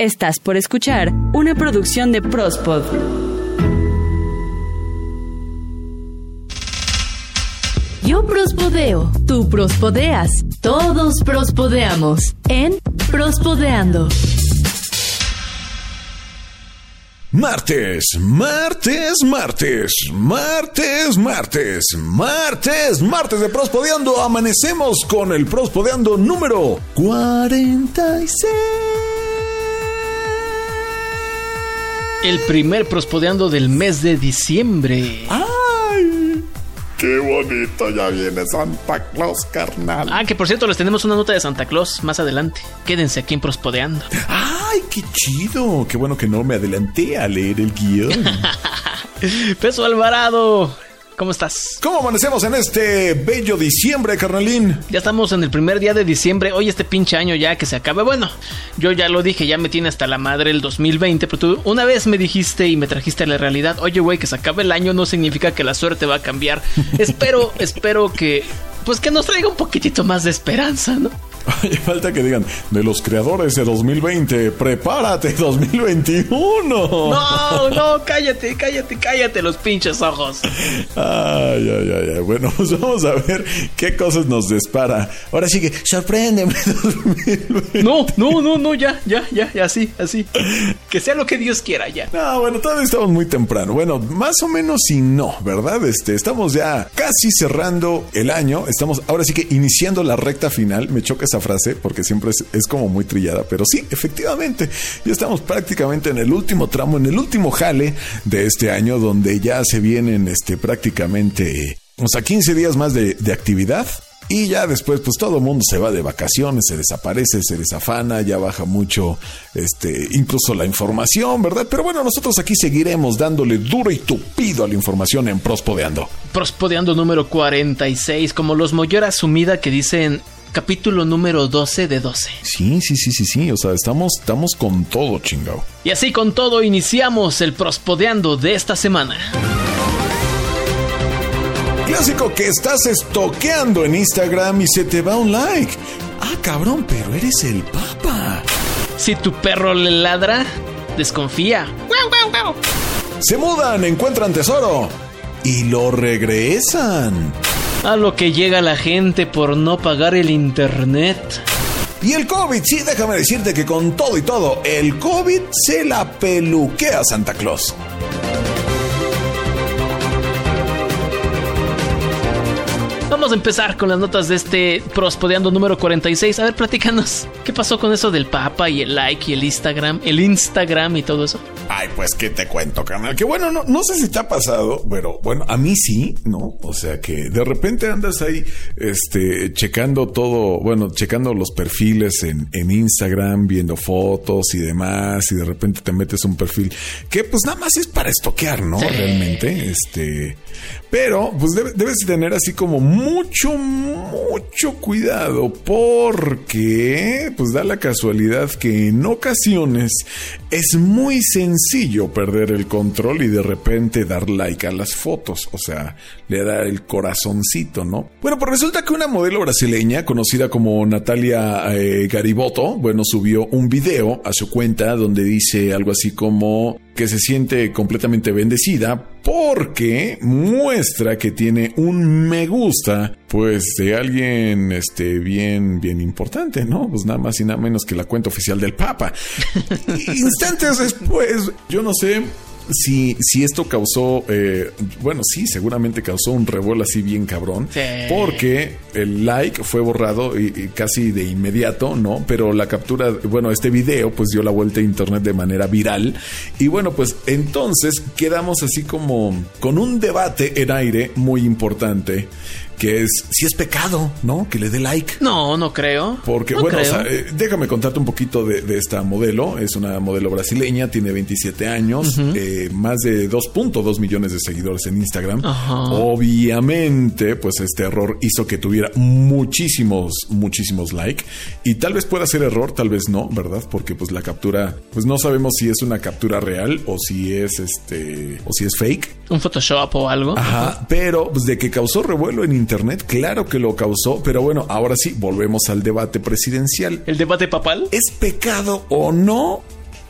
Estás por escuchar una producción de Prospod. Yo prospodeo, tú prospodeas, todos prospodeamos en Prospodeando. Martes, martes, martes, martes, martes, martes, martes de Prospodeando. Amanecemos con el Prospodeando número 46. El primer prospodeando del mes de diciembre. ¡Ay! ¡Qué bonito! Ya viene Santa Claus, carnal. Ah, que por cierto, les tenemos una nota de Santa Claus más adelante. Quédense aquí en Prospodeando. ¡Ay, qué chido! Qué bueno que no me adelanté a leer el guion. Peso Alvarado. ¿Cómo estás? ¿Cómo amanecemos en este bello diciembre, carnalín? Ya estamos en el primer día de diciembre. Hoy este pinche año ya que se acabe. Bueno, yo ya lo dije, ya me tiene hasta la madre el 2020. Pero tú una vez me dijiste y me trajiste a la realidad. Oye, güey, que se acabe el año no significa que la suerte va a cambiar. espero, espero que... Pues que nos traiga un poquitito más de esperanza, ¿no? Oye, falta que digan, de los creadores de 2020, prepárate 2021. No, no, cállate, cállate, cállate los pinches ojos. Ay, ay, ay, ay. Bueno, pues vamos a ver qué cosas nos dispara. Ahora sí que, sorpréndeme 2020. No, no, no, no, ya, ya, ya, ya, así, así. Que sea lo que Dios quiera, ya. No, bueno, todavía estamos muy temprano. Bueno, más o menos y no, ¿verdad? Este, estamos ya casi cerrando el año. Estamos ahora sí que iniciando la recta final. Me choca esa frase porque siempre es, como muy trillada, pero sí, efectivamente, ya estamos prácticamente en el último tramo, en el último jale de este año, donde ya se vienen este, prácticamente, o sea, 15 días más de, de actividad. Y ya después, pues todo el mundo se va de vacaciones, se desaparece, se desafana, ya baja mucho, este, incluso la información, ¿verdad? Pero bueno, nosotros aquí seguiremos dándole duro y tupido a la información en Prospodeando. Prospodeando número 46, como los Mollera Sumida que dicen capítulo número 12 de 12. Sí, sí, sí, sí, sí. O sea, estamos, estamos con todo, chingado. Y así con todo iniciamos el prospodeando de esta semana. Clásico que estás estoqueando en Instagram y se te va un like. Ah, cabrón, pero eres el papa. Si tu perro le ladra, desconfía. Se mudan, encuentran tesoro y lo regresan. A lo que llega la gente por no pagar el internet. Y el COVID, sí, déjame decirte que con todo y todo, el COVID se la peluquea Santa Claus. Vamos a empezar con las notas de este Prospodeando número 46. A ver, platícanos, ¿qué pasó con eso del Papa y el like y el Instagram, el Instagram y todo eso? Ay, pues, ¿qué te cuento, canal? Que bueno, no, no sé si te ha pasado, pero bueno, a mí sí, ¿no? O sea que de repente andas ahí, este, checando todo, bueno, checando los perfiles en, en Instagram, viendo fotos y demás, y de repente te metes un perfil que pues nada más es para estoquear, ¿no? Sí. Realmente, este, pero pues debe, debes tener así como mucho, mucho cuidado porque pues da la casualidad que en ocasiones es muy sencillo perder el control y de repente dar like a las fotos, o sea, le da el corazoncito, ¿no? Bueno, pues resulta que una modelo brasileña conocida como Natalia eh, Garibotto, bueno, subió un video a su cuenta donde dice algo así como que se siente completamente bendecida porque muestra que tiene un me gusta pues de alguien este bien bien importante, ¿no? Pues nada más y nada menos que la cuenta oficial del Papa. Instantes después, yo no sé si, si esto causó, eh, bueno, sí, seguramente causó un revuelo así bien cabrón, Sí. porque el like fue borrado y, y casi de inmediato, ¿no? Pero la captura, bueno, este video pues dio la vuelta a internet de manera viral y bueno, pues entonces quedamos así como con un debate en aire muy importante que es si es pecado, ¿no? Que le dé like. No, no creo. Porque, No bueno, o sea, eh, déjame contarte un poquito de, de esta modelo. Es una modelo brasileña, tiene 27 años, eh, más de 2.2 millones de seguidores en Instagram. Ajá. Obviamente, pues este error hizo que tuviera muchísimos, muchísimos like. Y tal vez pueda ser error, tal vez no, ¿verdad? Porque pues la captura, pues no sabemos si es una captura real o si es este, o si es fake. Un Photoshop o algo. Ajá, pero pues de que causó revuelo en internet, claro que lo causó, pero bueno, ahora sí, volvemos al debate presidencial. El debate papal. ¿Es pecado o no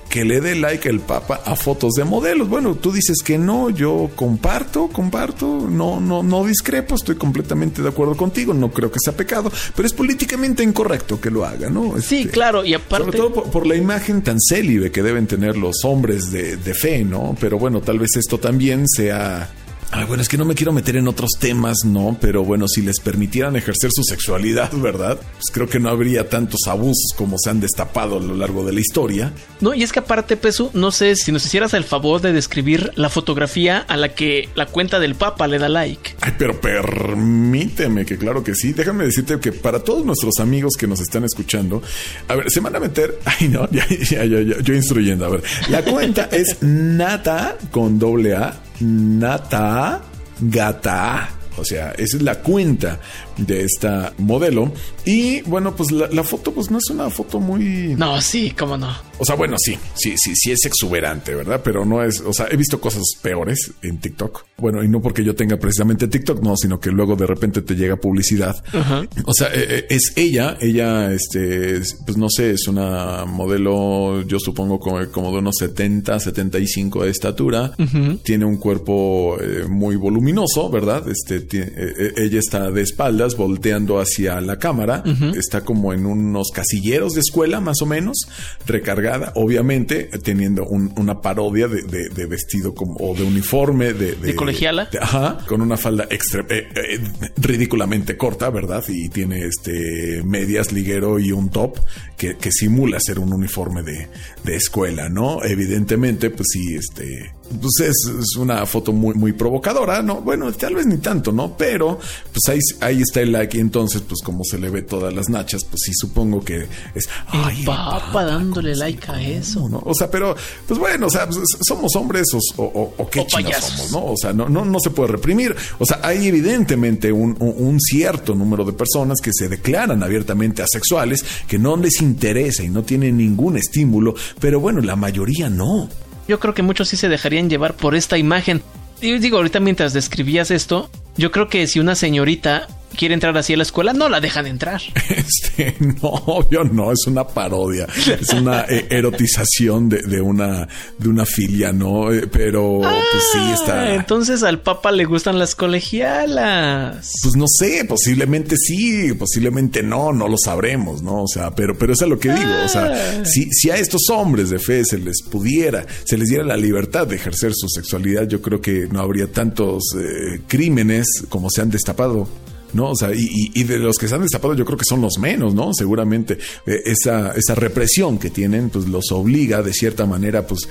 que le dé like el Papa a fotos de modelos. Bueno, tú dices que no, yo comparto, comparto, no, no, no discrepo, estoy completamente de acuerdo contigo, no creo que sea pecado, pero es políticamente incorrecto que lo haga, ¿no? Sí, Este, claro, y aparte... Sobre todo por, por la imagen tan célibe que deben tener los hombres de, de fe, ¿no? Pero bueno, tal vez esto también sea Ay, bueno, es que no me quiero meter en otros temas, ¿no? Pero bueno, si les permitieran ejercer su sexualidad, ¿verdad? Pues creo que no habría tantos abusos como se han destapado a lo largo de la historia. No, y es que aparte, Pesu, no sé si nos hicieras el favor de describir la fotografía a la que la cuenta del Papa le da like. Ay, pero permíteme que claro que sí. Déjame decirte que para todos nuestros amigos que nos están escuchando, a ver, se van a meter. Ay, no, ya, ya, ya, ya, yo instruyendo. A ver, la cuenta es Nata con doble A, Nata Gata. O sea, esa es la cuenta de esta modelo. Y bueno, pues la, la, foto, pues no es una foto muy. No, sí, cómo no. O sea, bueno, sí, sí, sí, sí es exuberante, ¿verdad? Pero no es. O sea, he visto cosas peores en TikTok. Bueno, y no porque yo tenga precisamente TikTok, no, sino que luego de repente te llega publicidad. Uh -huh. O sea, eh, es ella, ella, este, pues no sé, es una modelo, yo supongo como, como de unos 70, 75 de estatura. Uh -huh. Tiene un cuerpo eh, muy voluminoso, ¿verdad? Este, tiene, eh, ella está de espaldas volteando hacia la cámara, uh -huh. está como en unos casilleros de escuela, más o menos, recargada, obviamente, teniendo un, una parodia de, de, de, vestido como, o de uniforme de, de colegiala. ajá, con una falda extra, eh, eh, ridículamente corta, ¿verdad? Y tiene este medias, liguero y un top que, que simula ser un uniforme de escuela, ¿no? Evidentemente, pues sí, este pues es, es, una foto muy, muy provocadora, ¿no? Bueno, tal vez ni tanto, ¿no? Pero, pues ahí, ahí está el like y entonces, pues como se le ve todas las nachas, pues sí supongo que es... Ay, el papa dándole like a eso. ¿no? O sea, pero, pues bueno, o sea, pues, somos hombres o, o, o qué chinos somos, ¿no? O sea, no, no, no se puede reprimir. O sea, hay evidentemente un, un cierto número de personas que se declaran abiertamente asexuales, que no les interesa y no tienen ningún estímulo, pero bueno, la mayoría no. Yo creo que muchos sí se dejarían llevar por esta imagen. Y digo, ahorita mientras describías esto, yo creo que si una señorita quiere entrar así a la escuela, no la dejan entrar. Este, no, obvio no, es una parodia, es una eh, erotización de, de, una de una filia, ¿no? Eh, pero ah, pues sí está. Entonces al Papa le gustan las colegialas. Pues no sé, posiblemente sí, posiblemente no, no lo sabremos, ¿no? O sea, pero, pero eso es lo que digo. O sea, si, si a estos hombres de fe se les pudiera, se les diera la libertad de ejercer su sexualidad, yo creo que no habría tantos eh, crímenes como se han destapado. ¿No? O sea, y, y, de los que se han destapado yo creo que son los menos, ¿no? Seguramente eh, esa, esa represión que tienen, pues los obliga de cierta manera, pues,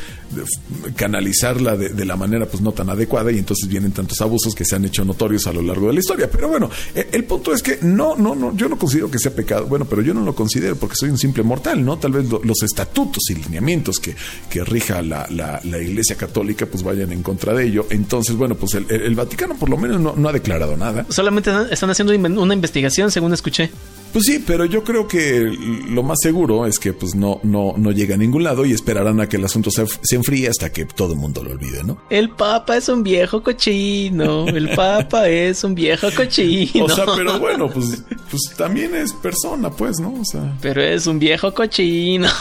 canalizarla de, la manera, pues, no tan adecuada y entonces vienen tantos abusos que se han hecho notorios a lo largo de la historia. Pero bueno, el, el punto es que no, no, no, yo no considero que sea pecado, bueno, pero yo no lo considero porque soy un simple mortal, ¿no? Tal vez lo, los estatutos y lineamientos que, que rija la, la, Iglesia Católica, pues vayan en contra de ello. Entonces, bueno, pues el, Vaticano por lo menos no, no ha declarado nada. Solamente están están haciendo una investigación, según escuché. Pues sí, pero yo creo que lo más seguro es que pues no, no, no llega a ningún lado y esperarán a que el asunto se, se, enfríe hasta que todo el mundo lo olvide, ¿no? El Papa es un viejo cochino. El Papa es un viejo cochino. O sea, pero bueno, pues, pues también es persona, pues, ¿no? O sea. Pero es un viejo cochino.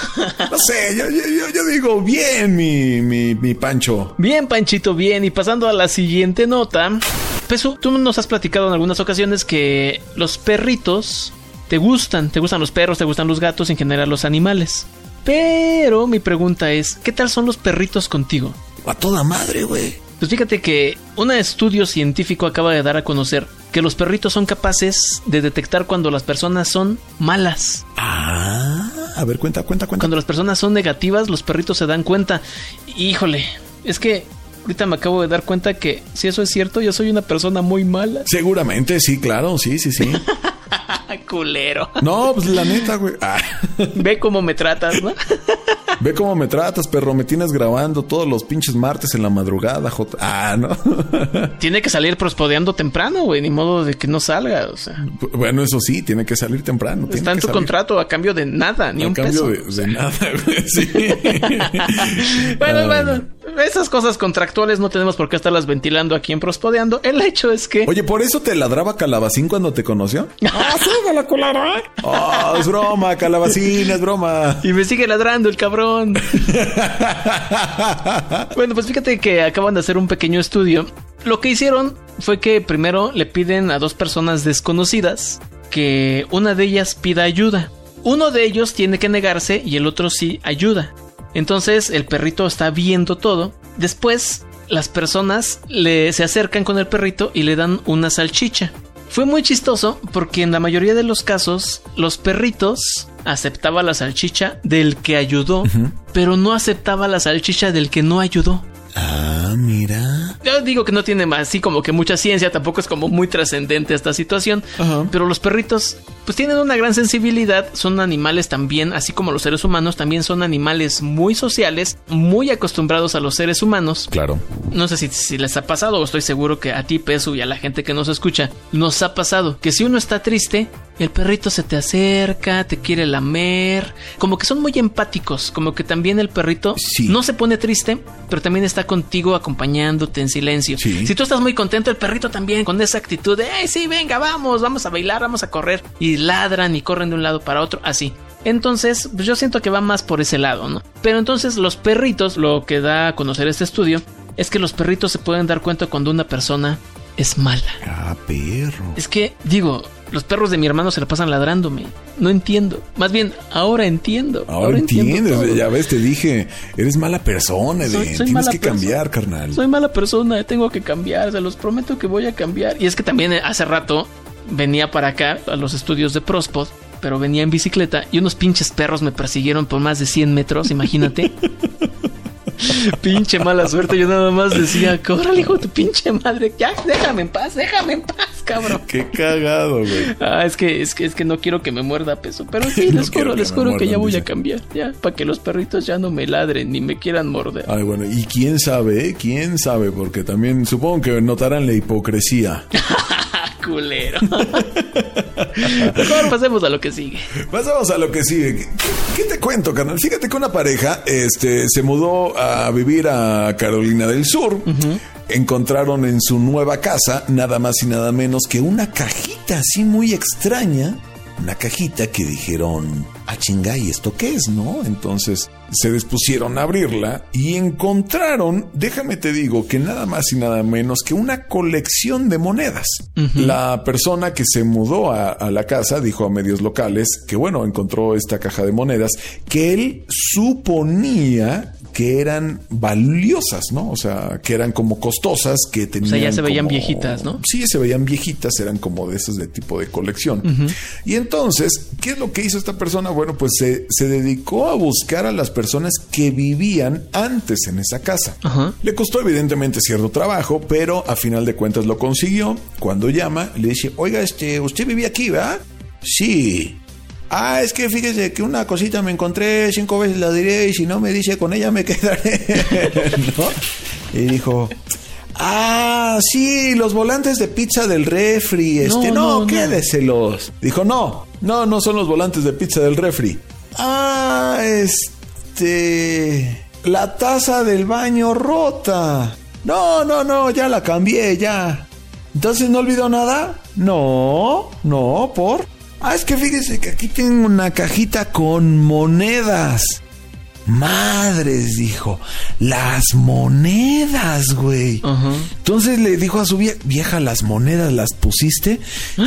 No sé, yo, yo, yo digo bien, mi, mi, mi Pancho. Bien, Panchito, bien. Y pasando a la siguiente nota. Pesu, tú nos has platicado en algunas ocasiones que los perritos te gustan, te gustan los perros, te gustan los gatos, en general los animales. Pero mi pregunta es, ¿qué tal son los perritos contigo? A toda madre, güey. Pues fíjate que un estudio científico acaba de dar a conocer que los perritos son capaces de detectar cuando las personas son malas. Ah, a ver, cuenta, cuenta, cuenta. Cuando las personas son negativas, los perritos se dan cuenta. Híjole, es que ahorita me acabo de dar cuenta que si eso es cierto, yo soy una persona muy mala. Seguramente, sí, claro, sí, sí, sí. Culero. No, pues la neta, güey. Ah. Ve cómo me tratas, ¿no? Ve cómo me tratas, perro. Me tienes grabando todos los pinches martes en la madrugada, J. Ah, ¿no? tiene que salir prospodeando temprano, güey. Ni modo de que no salga, o sea. Bueno, eso sí, tiene que salir temprano. Está en tu salir. contrato a cambio de nada, ni a un cambio peso. De, de nada, güey. Sí. bueno, bueno. esas cosas contractuales no tenemos por qué estarlas ventilando aquí en Prospodeando. El hecho es que. Oye, ¿por eso te ladraba Calabacín cuando te conoció? Ah, sí, de lo culero, ¿eh? Oh, es broma, Calabacín, es broma. Y me sigue ladrando el cabrón. bueno, pues fíjate que acaban de hacer un pequeño estudio. Lo que hicieron fue que primero le piden a dos personas desconocidas que una de ellas pida ayuda. Uno de ellos tiene que negarse y el otro sí ayuda. Entonces el perrito está viendo todo. Después las personas le, se acercan con el perrito y le dan una salchicha. Fue muy chistoso porque en la mayoría de los casos los perritos aceptaba la salchicha del que ayudó, pero no aceptaba la salchicha del que no ayudó. Ah, mira. Yo digo que no tiene más, así como que mucha ciencia, tampoco es como muy trascendente esta situación, Ajá. pero los perritos pues tienen una gran sensibilidad, son animales también, así como los seres humanos, también son animales muy sociales, muy acostumbrados a los seres humanos. Claro. No sé si, si les ha pasado, o estoy seguro que a ti, Pesu, y a la gente que nos escucha, nos ha pasado que si uno está triste, el perrito se te acerca, te quiere lamer, como que son muy empáticos, como que también el perrito Sí. no se pone triste, pero también está contigo acompañándote en silencio. Sí. Si tú estás muy contento, el perrito también con esa actitud de, hey, sí, venga, vamos, vamos a bailar, vamos a correr, y ladran y corren de un lado para otro, así. Entonces, pues yo siento que va más por ese lado, ¿no? Pero entonces los perritos, lo que da a conocer este estudio, es que los perritos se pueden dar cuenta cuando una persona es mala. Ah, perro. Es que, digo, los perros de mi hermano se la pasan ladrándome. No entiendo. Más bien, ahora entiendo. Ahora, entiendo entiendes, todo. ya ves, te dije, eres mala persona, Eden, Soy- soy tienes mala que cambiar, carnal. Soy mala persona, tengo que cambiar, se los prometo que voy a cambiar. Y es que también eh, hace rato venía para acá a los estudios de Prospod, pero venía en bicicleta y unos pinches perros me persiguieron por más de 100 metros, imagínate. pinche mala suerte, yo nada más decía, córrale, hijo de tu pinche madre, ya, déjame en paz, déjame en paz, cabrón. Qué cagado, güey. Ah, es que, es que, es que no quiero que me muerda peso. Pero sí, No les juro, les juro que ya voy dice. a cambiar. Ya, para que los perritos ya no me ladren ni me quieran morder. Ay, bueno, y quién sabe, eh? quién sabe, porque también supongo que notarán la hipocresía. Culero. Mejor pasemos a lo que sigue. Pasamos a lo que sigue. ¿Qué, qué te cuento, carnal? Fíjate que una pareja este, se mudó a vivir a Carolina del Sur. Encontraron en su nueva casa nada más y nada menos que una cajita así muy extraña. Una cajita que dijeron, ah chinga, ¿y esto qué es, no? Entonces se dispusieron a abrirla y encontraron, déjame te digo, que nada más y nada menos que una colección de monedas. La persona que se mudó a, a la casa dijo a medios locales que, bueno, encontró esta caja de monedas que él suponía que eran valiosas, ¿no? O sea, que eran como costosas, que tenían. ya se veían como- viejitas, ¿no? Sí, se veían viejitas, eran como de esas de tipo de colección. Y entonces, ¿qué es lo que hizo esta persona? Bueno, pues se, se dedicó a buscar a las personas que vivían antes en esa casa. Ajá. Le costó evidentemente cierto trabajo, pero a final de cuentas lo consiguió. Cuando llama, le dice, oiga, este, usted vivía aquí, ¿verdad? Sí. Ah, es que fíjese que una cosita me encontré, cinco veces la diré y si no me dice con ella me quedaré. ¿No? Y dijo, ah, sí, los volantes de pizza del refri, este, No, no, no, no. quédeselos. Dijo, no, no, no son los volantes de pizza del refri. Ah, este, la taza del baño rota. No, no, no, ya la cambié, ya. Entonces no olvidó nada. No, no, por. Ah, es que fíjese que aquí tengo una cajita con monedas. Madres, dijo. Las monedas, güey. Ajá. Entonces le dijo a su vieja, vieja, ¿las monedas las pusiste?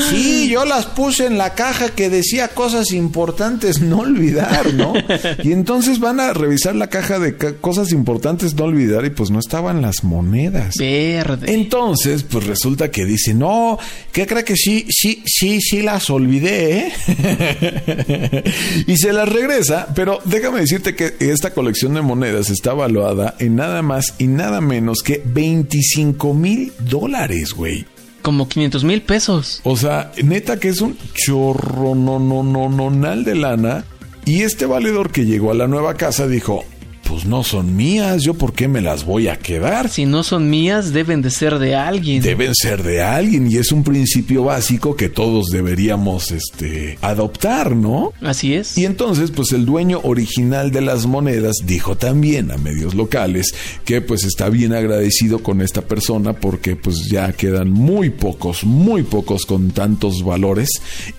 Sí, yo las puse en la caja que decía cosas importantes no olvidar, ¿no? y entonces van a revisar la caja de ca- cosas importantes no olvidar y pues no estaban las monedas. Verde. Entonces, pues resulta que dice, no, ¿qué cree que sí, sí, sí, sí las olvidé? ¿eh?" y se las regresa, pero déjame decirte que esta colección de monedas está valuada en nada más y nada menos que 25 mil dólares, güey. Como 500 mil pesos. O sea, neta que es un chorro no no no no nal de lana. Y este valedor que llegó a la nueva casa dijo, pues no son mías, yo por qué me las voy a quedar. Si no son mías, deben de ser de alguien. Deben ser de alguien y es un principio básico que todos deberíamos este, adoptar, ¿no? Así es. Y entonces, pues el dueño original de las monedas dijo también a medios locales que pues está bien agradecido con esta persona porque pues ya quedan muy pocos, muy pocos con tantos valores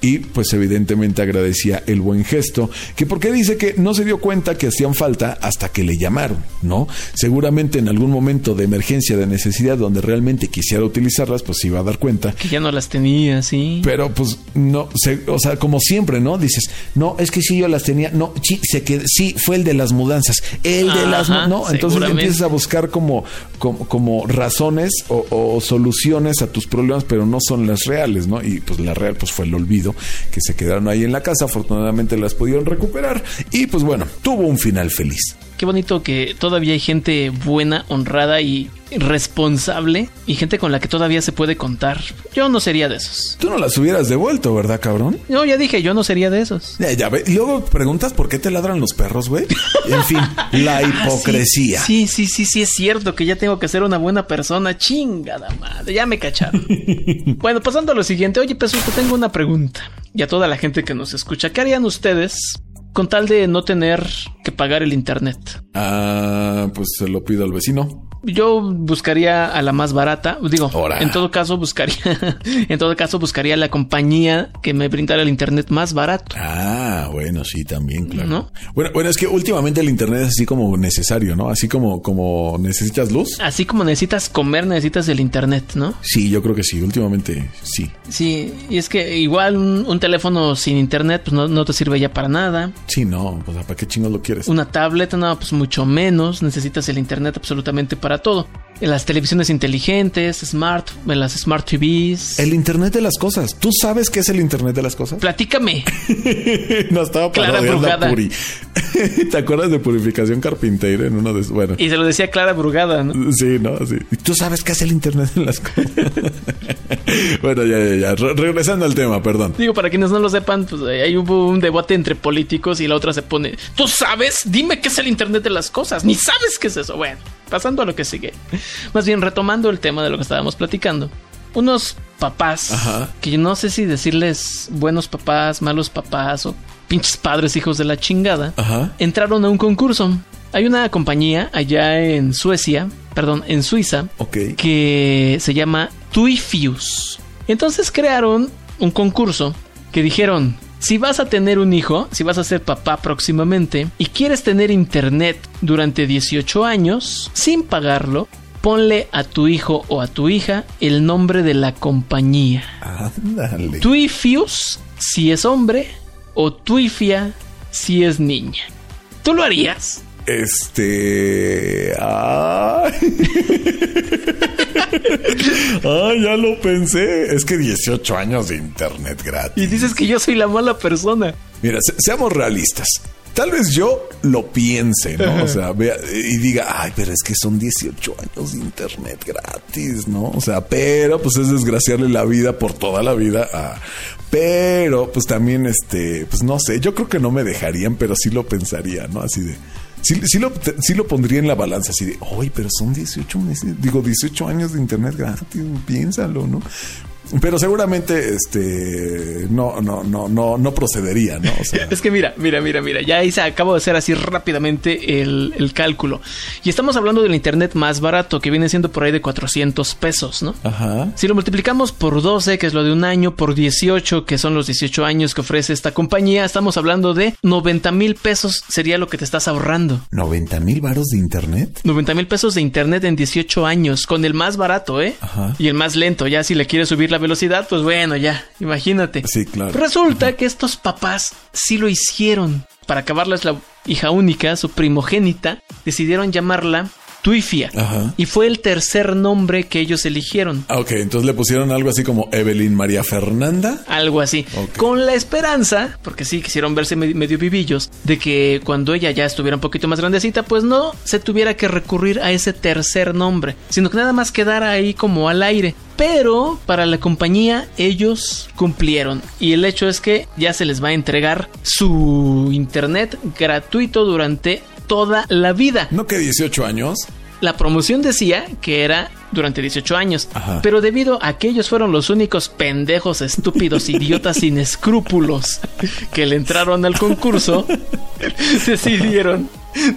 y pues evidentemente agradecía el buen gesto, que porque dice que no se dio cuenta que hacían falta hasta que le llamaron, ¿no? Seguramente en algún momento de emergencia, de necesidad, donde realmente quisiera utilizarlas, pues se iba a dar cuenta. Que ya no las tenía, sí. Pero pues no, se- o sea, como siempre, ¿no? Dices, no, es que sí yo las tenía, no, sí, se quedó, sí, fue el de las mudanzas, el de las, no, entonces empiezas a buscar como, como, como razones o, o soluciones a tus problemas, pero no son las reales, ¿no? Y pues la real pues fue el olvido, que se quedaron ahí en la casa, afortunadamente las pudieron recuperar y pues bueno, tuvo un final feliz. Qué bonito que todavía hay gente buena, honrada y responsable y gente con la que todavía se puede contar. Yo no sería de esos. Tú no las hubieras devuelto, ¿verdad, cabrón? No, ya dije, yo no sería de esos. Ya, ya ve. Luego preguntas por qué te ladran los perros, güey. En fin, la hipocresía. Ah, Sí, sí, sí, sí, es cierto que ya tengo que ser una buena persona. Chingada madre, ya me cacharon. bueno, pasando a lo siguiente. Oye, Peso, te tengo una pregunta. Y a toda la gente que nos escucha, ¿qué harían ustedes con tal de no tener que pagar el internet? Ah, pues se lo pido al vecino. Yo buscaría a la más barata. Digo, en todo caso buscaría, en todo caso buscaría la compañía que me brindara el internet más barato. Ah, bueno, sí, también, claro. ¿No? Bueno, bueno, es que últimamente el internet es así como necesario, ¿no? Así como, como necesitas luz. Así como necesitas comer, necesitas el internet, ¿no? Sí, yo creo que sí, últimamente sí. Sí, y es que igual un, un teléfono sin internet pues no, no te sirve ya para nada. Sí, no, pues ¿para qué chingos lo quieres? Una tablet, no, pues mucho menos. Necesitas el internet absolutamente para todo. Las televisiones inteligentes, smart, las smart TVs. El internet de las cosas. ¿Tú sabes qué es el internet de las cosas? Platícame. no estaba Clara Brugada. Puri. ¿Te acuerdas de Purificación Carpinteira en uno de bueno? Y se lo decía Clara Brugada, ¿no? Sí, ¿no? Sí. ¿Y tú sabes qué es el internet de las cosas? bueno, ya, ya, ya. Re- regresando al tema, perdón. Digo, para quienes no lo sepan, pues eh, ahí hubo un debate entre políticos y la otra se pone, ¿tú sabes? Dime qué es el Internet de las cosas. Ni sabes qué es eso. Bueno, pasando a lo que sigue. Más bien, retomando el tema de lo que estábamos platicando. Unos papás, Ajá. que yo no sé si decirles buenos papás, malos papás o pinches padres hijos de la chingada, Ajá. entraron a un concurso. Hay una compañía allá en Suecia, perdón, en Suiza, que se llama Tuifius. Entonces crearon un concurso que dijeron, si vas a tener un hijo, si vas a ser papá próximamente y quieres tener internet durante 18 años sin pagarlo, ponle a tu hijo o a tu hija el nombre de la compañía. Ándale. Tuifius si es hombre o Tuifia si es niña. ¿Tú lo harías? Este. Ay. Ay, ya lo pensé. Es que 18 años de internet gratis. Y dices que yo soy la mala persona. Mira, se- seamos realistas. Tal vez yo lo piense, ¿no? O sea, vea y diga, ay, pero es que son 18 años de internet gratis, ¿no? O sea, pero pues es desgraciarle la vida por toda la vida a... Pero pues también, este, pues no sé, yo creo que no me dejarían, pero sí lo pensaría, ¿no? Así de... Sí, sí lo, sí lo pondría en la balanza, así de, oye, pero son 18 meses, digo, 18 años de internet gratis, piénsalo, ¿no? Pero seguramente, este, no, no, no, no, no procedería, ¿no? O sea, Es que mira, mira, mira, mira, ya hice, acabo de hacer así rápidamente el, el cálculo. Y estamos hablando del internet más barato, que viene siendo por ahí de 400 pesos, ¿no? Ajá. Si lo multiplicamos por 12, que es lo de un año, por 18, que son los 18 años que ofrece esta compañía, estamos hablando de 90 mil pesos sería lo que te estás ahorrando. 90 mil varos de internet. 90 mil pesos de internet en 18 años, con el más barato, ¿eh? Ajá. Y el más lento, ya si le quieres subir la velocidad, pues bueno, ya, imagínate. Sí, claro. Resulta que estos papás sí lo hicieron. Para acabarles la hija única, su primogénita, decidieron llamarla Tuifia. Ajá. Y fue el tercer nombre que ellos eligieron. Ah, ok, entonces le pusieron algo así como Evelyn María Fernanda. Algo así. Con la esperanza, porque sí quisieron verse me- medio vivillos, de que cuando ella ya estuviera un poquito más grandecita, pues no se tuviera que recurrir a ese tercer nombre, sino que nada más quedara ahí como al aire. Pero para la compañía ellos cumplieron y el hecho es que ya se les va a entregar su internet gratuito durante toda la vida. ¿No que 18 años? La promoción decía que era durante 18 años, Ajá. pero debido a que ellos fueron los únicos pendejos, estúpidos, idiotas sin escrúpulos que le entraron al concurso, decidieron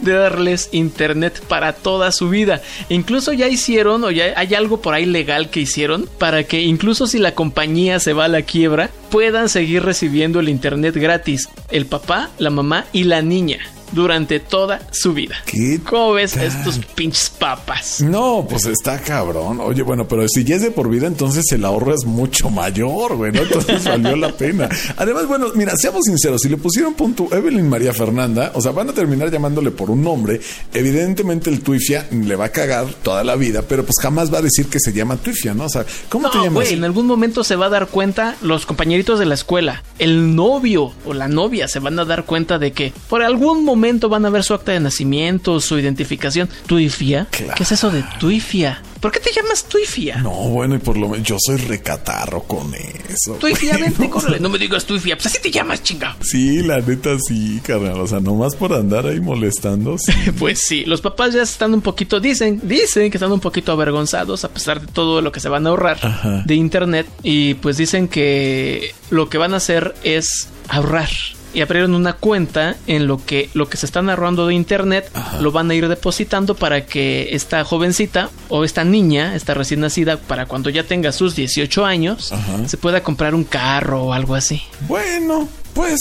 de darles internet para toda su vida. Incluso ya hicieron, o ya hay algo por ahí legal que hicieron, para que incluso si la compañía se va a la quiebra, puedan seguir recibiendo el internet gratis. El papá, la mamá y la niña. Durante toda su vida. ¿Qué ¿Cómo ves tal? estos pinches papas? No, pues está cabrón. Oye, bueno, pero si ya es de por vida, entonces el ahorro es mucho mayor, güey, ¿no? Entonces valió la pena. Además, bueno, mira, seamos sinceros, si le pusieron punto Evelyn María Fernanda, o sea, van a terminar llamándole por un nombre. Evidentemente el Tuifia le va a cagar toda la vida, pero pues jamás va a decir que se llama Tuifia, ¿no? O sea, ¿cómo te llamas? güey, en algún momento se va a dar cuenta los compañeritos de la escuela, el novio o la novia se van a dar cuenta de que por algún momento van a ver su acta de nacimiento, su identificación. ¿Tuifia? Claro. ¿Qué es eso de Tuifia? ¿Por qué te llamas Tuifia? No, bueno, y por lo menos yo soy recatarro con eso. Tuifia, güey, vente, ¿no? córrele. No me digas Tuifia, pues así te llamas, chinga. Sí, la neta sí, carnal. O sea, nomás por andar ahí molestando. sí. Pues sí, los papás ya están un poquito, dicen, dicen que están un poquito avergonzados a pesar de todo lo que se van a ahorrar Ajá. de internet y pues dicen que lo que van a hacer es ahorrar. Y abrieron una cuenta en lo que lo que se están ahorrando de internet lo van a ir depositando para que esta jovencita o esta niña, esta recién nacida, para cuando ya tenga sus 18 años, Ajá. se pueda comprar un carro o algo así. Bueno, pues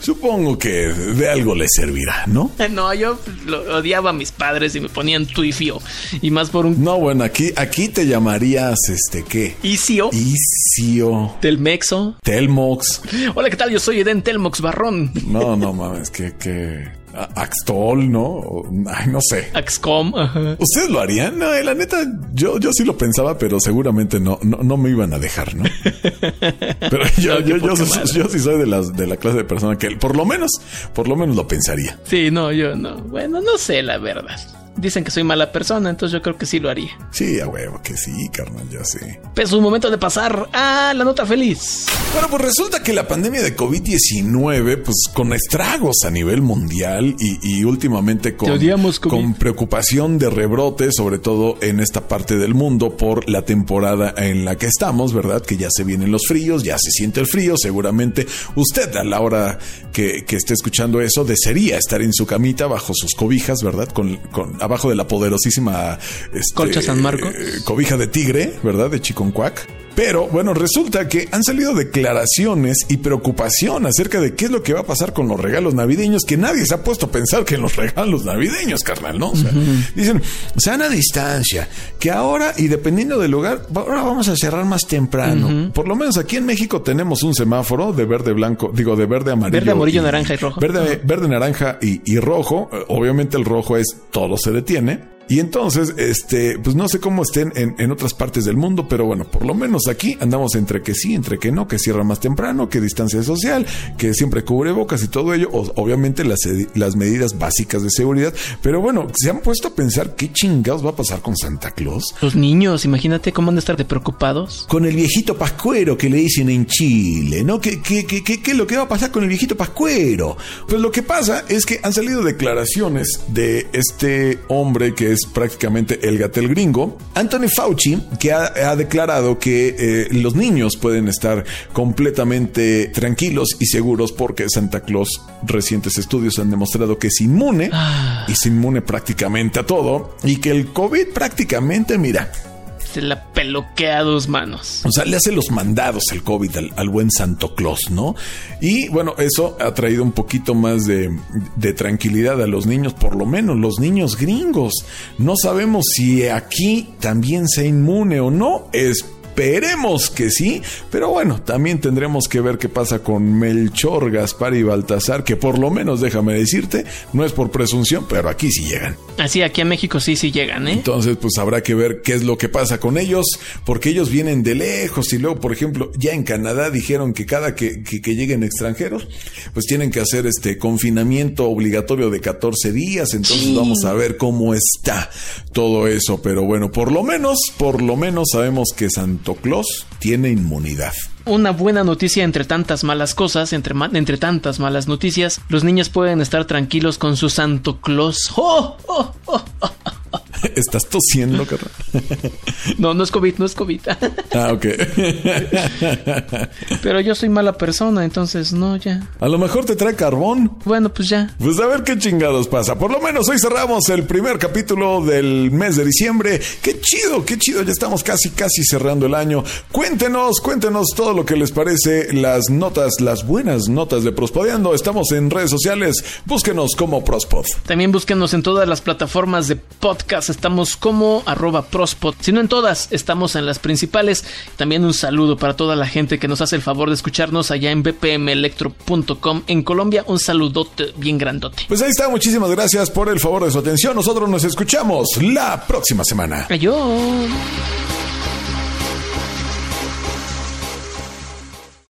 supongo que de algo le servirá, ¿no? No, yo lo odiaba a mis padres y me ponían tuifio. Y más por un No, bueno, aquí, aquí te llamarías, este, ¿qué? isio. Isio, del Mexo. Telmox. Hola, ¿qué tal? Yo soy Eden Telmox Barrón. No, no mames, que, que, Axtol, ¿no? Ay, no sé. Axcom. ajá. ¿Ustedes lo harían? No, eh, la neta, yo, yo sí lo pensaba, pero seguramente no, no, no me iban a dejar, ¿no? Pero yo, No, yo, yo, soy- yo sí soy de las, de la clase de persona que por lo menos, por lo menos lo pensaría. Sí, no, yo no. Bueno, no sé la verdad. Dicen que soy mala persona, entonces yo creo que sí lo haría. Sí, a huevo, que sí, carnal, ya sé. Es un momento de pasar a la nota feliz. Bueno, pues resulta que la pandemia de COVID-19, pues con estragos a nivel mundial y, y últimamente odiamos, con preocupación de rebrote, sobre todo en esta parte del mundo por la temporada en la que estamos, ¿verdad? Que ya se vienen los fríos, ya se siente el frío, seguramente usted a la hora que, que esté escuchando eso desearía estar en su camita bajo sus cobijas, ¿verdad? Con, con abajo de la poderosísima este, Colcha San Marcos. eh, cobija de tigre, ¿verdad? De Chiconcuac. Pero bueno, resulta que han salido declaraciones y preocupación acerca de qué es lo que va a pasar con los regalos navideños, que nadie se ha puesto a pensar que en los regalos navideños, carnal, ¿no? O sea, dicen, sana distancia, que ahora, y dependiendo del lugar, ahora vamos a cerrar más temprano. Por lo menos aquí en México tenemos un semáforo de verde blanco, digo, de verde amarillo. Verde, amarillo, naranja y rojo. Verde, verde, naranja y, y rojo. Obviamente el rojo es todo se detiene. Y entonces, este, pues no sé cómo estén en, en otras partes del mundo, pero bueno, por lo menos aquí andamos entre que sí, entre que no, que cierra más temprano, que distancia social, que siempre cubre bocas y todo ello, o- obviamente las, las medidas básicas de seguridad. Pero bueno, se han puesto a pensar qué chingados va a pasar con Santa Claus. Los niños, imagínate cómo han de estar de preocupados. Con el viejito pascuero que le dicen en Chile, ¿no? ¿Qué, qué, qué, qué, qué es lo que va a pasar con el viejito pascuero? Pues lo que pasa es que han salido declaraciones de este hombre que es prácticamente el gatel gringo, Anthony Fauci, que ha, ha declarado que eh, los niños pueden estar completamente tranquilos y seguros porque Santa Claus, recientes estudios han demostrado que es inmune Ah. y es inmune prácticamente a todo y que el COVID prácticamente, mira, Se la peloquea a dos manos. o sea, le hace los mandados el COVID al, buen Santo Claus, ¿no? Y bueno, eso ha traído un poquito más de, tranquilidad a los niños, por lo menos los niños gringos. No sabemos si aquí también sea inmune o no. Esperemos que sí, pero bueno, también tendremos que ver qué pasa con Melchor, Gaspar y Baltasar, que por lo menos déjame decirte, no es por presunción, pero aquí sí llegan. Así, aquí a México sí, sí llegan, ¿eh? Entonces, pues habrá que ver qué es lo que pasa con ellos, porque ellos vienen de lejos y luego, por ejemplo, ya en Canadá dijeron que cada que, que- que lleguen extranjeros, pues tienen que hacer este confinamiento obligatorio de 14 días, entonces Sí. vamos a ver cómo está todo eso, pero bueno, por lo menos, por lo menos sabemos que Santa Santo Claus tiene inmunidad. Una buena noticia entre tantas malas cosas, entre, entre tantas malas noticias, los niños pueden estar tranquilos con su Santo Claus. ¡Oh! ¡Oh! ¡Oh! ¿Estás tosiendo, carnal? no, no es COVID, no es COVID. ah, ok. Pero yo soy mala persona, entonces no, ya. A lo mejor te trae carbón. Bueno, pues ya. Pues a ver qué chingados pasa. Por lo menos hoy cerramos el primer capítulo del mes de diciembre. Qué chido, qué chido. Ya estamos casi, casi cerrando el año. Cuéntenos, cuéntenos todo lo que les parece, las notas, las buenas notas de Prospodeando. Estamos en redes sociales. Búsquenos como Prospod. También búsquenos en todas las plataformas de podcast. Estamos como arroba Prospod. Si no en todas, estamos en las principales. También un saludo para toda la gente que nos hace el favor de escucharnos allá en bpmelectro.com en Colombia. Un saludote bien grandote. Pues ahí está. Muchísimas gracias por el favor de su atención. Nosotros nos escuchamos la próxima semana. Adiós.